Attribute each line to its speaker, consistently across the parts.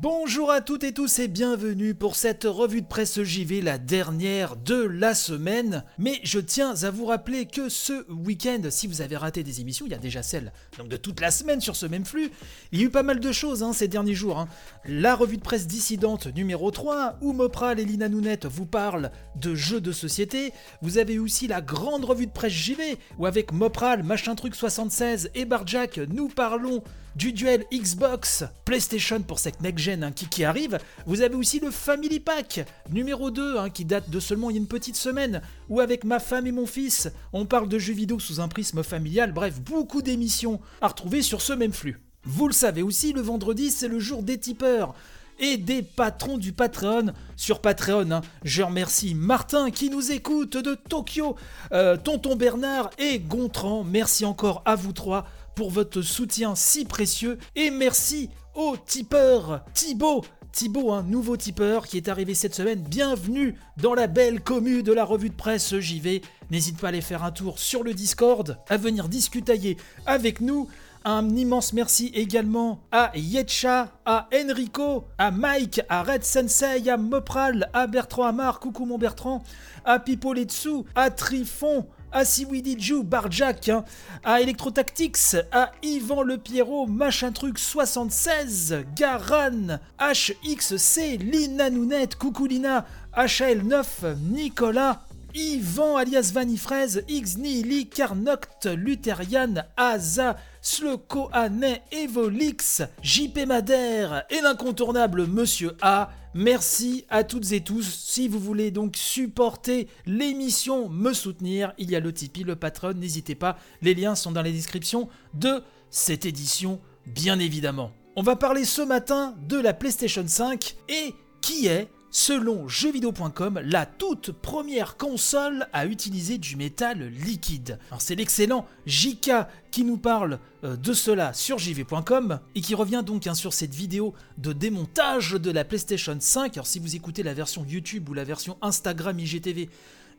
Speaker 1: Bonjour à toutes et tous et bienvenue pour cette revue de presse JV, la dernière de la semaine. Mais je tiens à vous rappeler que ce week-end, si vous avez raté des émissions, il y a déjà celle de toute la semaine sur ce même flux, il y a eu pas mal de choses hein, ces derniers jours. hein. La revue de presse dissidente numéro 3, où Mopral et Lina Nounette vous parlent de jeux de société. Vous avez aussi la grande revue de presse JV, où avec Mopral, Machin Truc 76 et Barjack, nous parlons du duel Xbox PlayStation pour cette next-gen hein, qui, arrive. Vous avez aussi le Family Pack numéro 2 hein, qui date de seulement il y a une petite semaine où avec ma femme et mon fils on parle de jeux vidéo sous un prisme familial. Bref, beaucoup d'émissions à retrouver sur ce même flux. Vous le savez aussi, le vendredi c'est le jour des tipeurs et des patrons du Patreon sur Patreon. hein. Je remercie Martin qui nous écoute de Tokyo, euh, Tonton Bernard et Gontran. Merci encore à vous trois pour votre soutien si précieux et merci au tipeur Thibaut. Thibaut, un nouveau tipeur qui est arrivé cette semaine. Bienvenue dans la belle commu de la revue de presse JV. N'hésite pas à aller faire un tour sur le Discord, à venir discutailler avec nous. Un immense merci également à Yetcha, à Enrico, à Mike, à Red Sensei, à Mopral, à Bertrand Amar, coucou mon Bertrand, à Pipoletsu, à Trifon, à Siwidiju, Barjack, hein, à Electrotactics, à Yvan Le Pierrot, Machin Truc 76, Garan, HXC, Lina Nounette, coucou Lina, HL9, Nicolas, Yvan alias Vanifraise, Xni, Li, Carnoct, Lutherian, Aza, Sloko, Anet, Evolix, JP Madère et l'incontournable Monsieur A. Merci à toutes et tous. Si vous voulez donc supporter l'émission, me soutenir, il y a le Tipeee, le Patreon, n'hésitez pas. Les liens sont dans la description de cette édition, bien évidemment. On va parler ce matin de la PlayStation 5 et qui est selon jeuxvideo.com, la toute première console à utiliser du métal liquide. C'est l'excellent JK qui nous parle euh, de cela sur jv.com et qui revient donc hein, sur cette vidéo de démontage de la PlayStation 5. Alors si vous écoutez la version YouTube ou la version Instagram IGTV,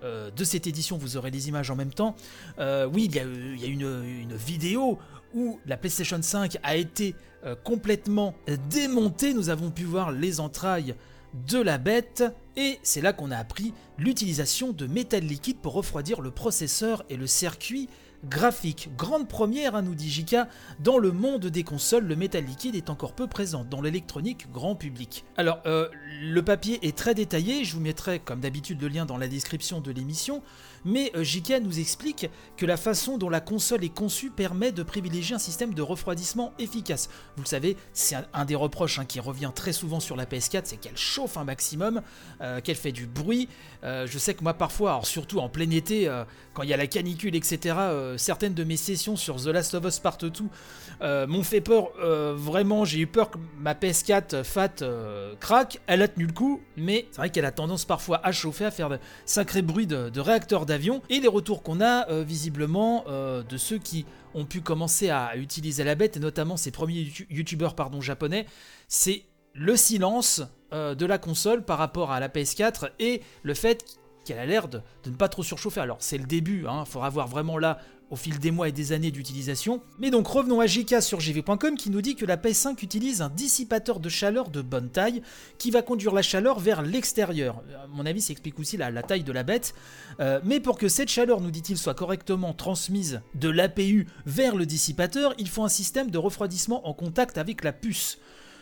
Speaker 1: euh, de cette édition, vous aurez les images en même temps. Euh, oui, il y a, il y a une, vidéo où la PlayStation 5 a été complètement démontée. Nous avons pu voir les entrailles de la bête. Et c'est là qu'on a appris l'utilisation de métal liquide pour refroidir le processeur et le circuit graphique. Grande première, hein, nous dit Jika, dans le monde des consoles, le métal liquide est encore peu présent dans l'électronique grand public. Alors, euh, le papier est très détaillé, je vous mettrai comme d'habitude le lien dans la description de l'émission, mais euh, Jika nous explique que la façon dont la console est conçue permet de privilégier un système de refroidissement efficace. Vous le savez, c'est un, des reproches hein, qui revient très souvent sur la PS4, c'est qu'elle chauffe un maximum, euh, qu'elle fait du bruit. Euh, je sais que moi parfois, alors surtout en plein été, quand il y a la canicule, etc., euh, certaines de mes sessions sur The Last of Us Part 2 euh, m'ont fait peur. euh, vraiment, j'ai eu peur que ma PS4 Fat craque. Elle a tenu le coup, mais c'est vrai qu'elle a tendance parfois à chauffer, à faire de sacrés bruits de, réacteurs d'avion. Et les retours qu'on a, visiblement, de ceux qui ont pu commencer à utiliser la bête, et notamment ces premiers youtu- youtubeurs pardon, japonais, c'est le silence de la console par rapport à la PS4 et le fait qu'elle a l'air de, de ne pas trop surchauffer. Alors c'est le début, il faudra voir vraiment là au fil des mois et des années d'utilisation. Mais donc revenons à JK sur jv.com qui nous dit que la PS5 utilise un dissipateur de chaleur de bonne taille qui va conduire la chaleur vers l'extérieur. À mon avis, ça explique aussi la, taille de la bête. Euh, mais pour que cette chaleur, nous dit-il, soit correctement transmise de l'APU vers le dissipateur, il faut un système de refroidissement en contact avec la puce.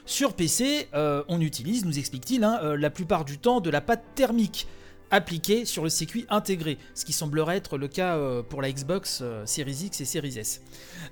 Speaker 1: Sur PC, euh, on utilise, nous explique-t-il, hein, euh, la plupart du temps de la pâte thermique appliquée sur le circuit intégré, ce qui semblerait être le cas euh, pour la Xbox euh, Series X et Series S.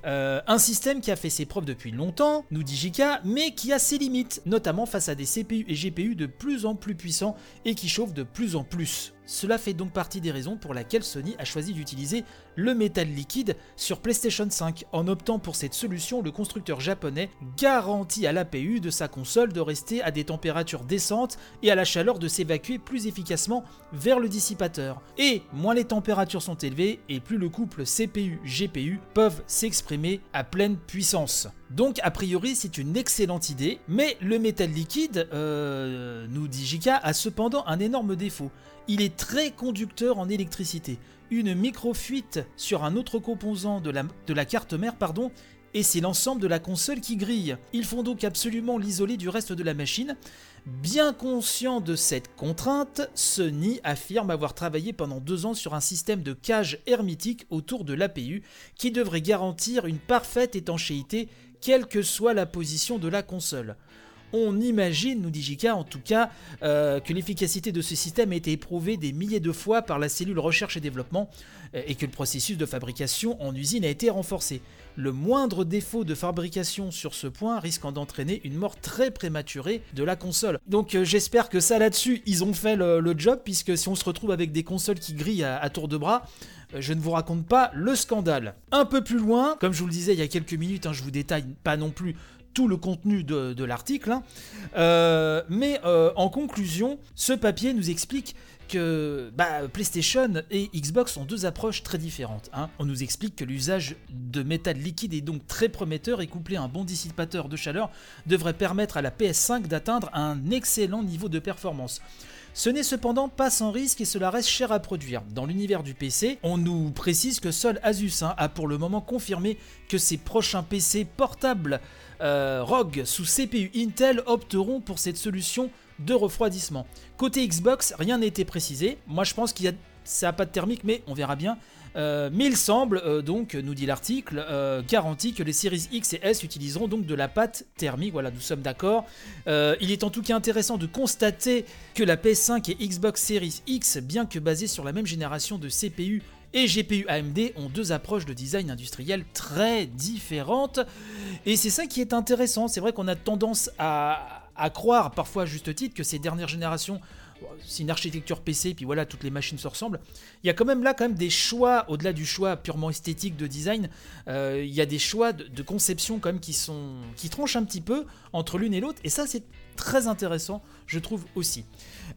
Speaker 1: Euh, un système qui a fait ses preuves depuis longtemps, nous dit JK, mais qui a ses limites, notamment face à des CPU et GPU de plus en plus puissants et qui chauffent de plus en plus. Cela fait donc partie des raisons pour lesquelles Sony a choisi d'utiliser le métal liquide sur PlayStation 5. En optant pour cette solution, le constructeur japonais garantit à l'APU de sa console de rester à des températures décentes et à la chaleur de s'évacuer plus efficacement vers le dissipateur. Et moins les températures sont élevées et plus le couple CPU-GPU peuvent s'exprimer à pleine puissance. Donc a priori c'est une excellente idée, mais le métal liquide, euh, nous dit JK, a cependant un énorme défaut. Il est très conducteur en électricité. Une microfuite sur un autre composant de la, carte mère pardon, et c'est l'ensemble de la console qui grille. Ils font donc absolument l'isoler du reste de la machine. Bien conscient de cette contrainte, Sony affirme avoir travaillé pendant deux ans sur un système de cage hermétique autour de l'APU qui devrait garantir une parfaite étanchéité quelle que soit la position de la console. On imagine, nous dit JK en tout cas, euh, que l'efficacité de ce système a été éprouvée des milliers de fois par la cellule recherche et développement euh, et que le processus de fabrication en usine a été renforcé. Le moindre défaut de fabrication sur ce point risquant d'entraîner une mort très prématurée de la console. Donc euh, j'espère que ça là-dessus, ils ont fait le, job, puisque si on se retrouve avec des consoles qui grillent à, tour de bras, je ne vous raconte pas le scandale. Un peu plus loin, comme je vous le disais il y a quelques minutes, hein, je vous détaille pas non plus tout le contenu de, l'article. Hein. Euh, mais euh, en conclusion, ce papier nous explique que bah, PlayStation et Xbox ont deux approches très différentes. Hein. On nous explique que l'usage de métal liquide est donc très prometteur et couplé à un bon dissipateur de chaleur devrait permettre à la PS5 d'atteindre un excellent niveau de performance. Ce n'est cependant pas sans risque et cela reste cher à produire. Dans l'univers du PC, on nous précise que seul Asus hein, a pour le moment confirmé que ses prochains PC portables euh, ROG sous CPU Intel opteront pour cette solution de refroidissement. Côté Xbox, rien n'a été précisé. Moi je pense qu'il y a ça n'a pas de thermique, mais on verra bien. Euh, mais il semble, euh, donc, nous dit l'article, euh, garanti que les séries X et S utiliseront donc de la pâte thermique. Voilà, nous sommes d'accord. il est en tout cas intéressant de constater que la PS5 et Xbox Series X, bien que basées sur la même génération de CPU et GPU AMD ont deux approches de design industriel très différentes. Et c'est ça qui est intéressant. C'est vrai qu'on a tendance à, à croire, parfois à juste titre, que ces dernières générations c'est une architecture PC, puis voilà, toutes les machines se ressemblent. Il y a quand même là quand même des choix, au-delà du choix purement esthétique de design, euh, il y a des choix de, conception quand même qui sont qui tranchent un petit peu entre l'une et l'autre, et ça c'est très intéressant, je trouve aussi.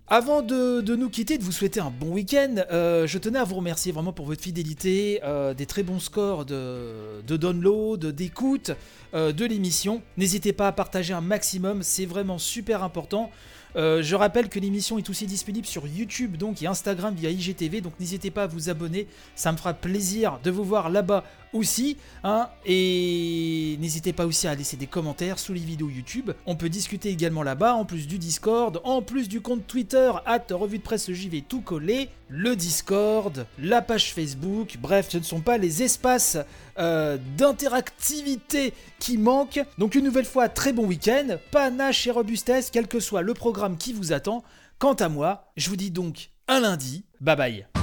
Speaker 1: Avant de, nous quitter, de vous souhaiter un bon week-end, euh, je tenais à vous remercier vraiment pour votre fidélité, euh, des très bons scores de, de download, d'écoute de l'émission. N'hésitez pas à partager un maximum, c'est vraiment super important. Je rappelle que l'émission est disponible sur YouTube donc et Instagram via IGTV, donc n'hésitez pas à vous abonner, ça me fera plaisir de vous voir là-bas aussi. Hein, et n'hésitez pas aussi à laisser des commentaires sous les vidéos YouTube. On peut discuter également là-bas, en plus du Discord, en plus du compte Twitter, at revue de presse JV tout collé, le Discord, la page Facebook, bref, ce ne sont pas les espaces euh, d'interactivité qui manquent. Donc une nouvelle fois, très bon week-end, panache et robustesse, quel que soit le programme qui vous attend. Quant à moi, je vous dis donc un lundi, bye bye.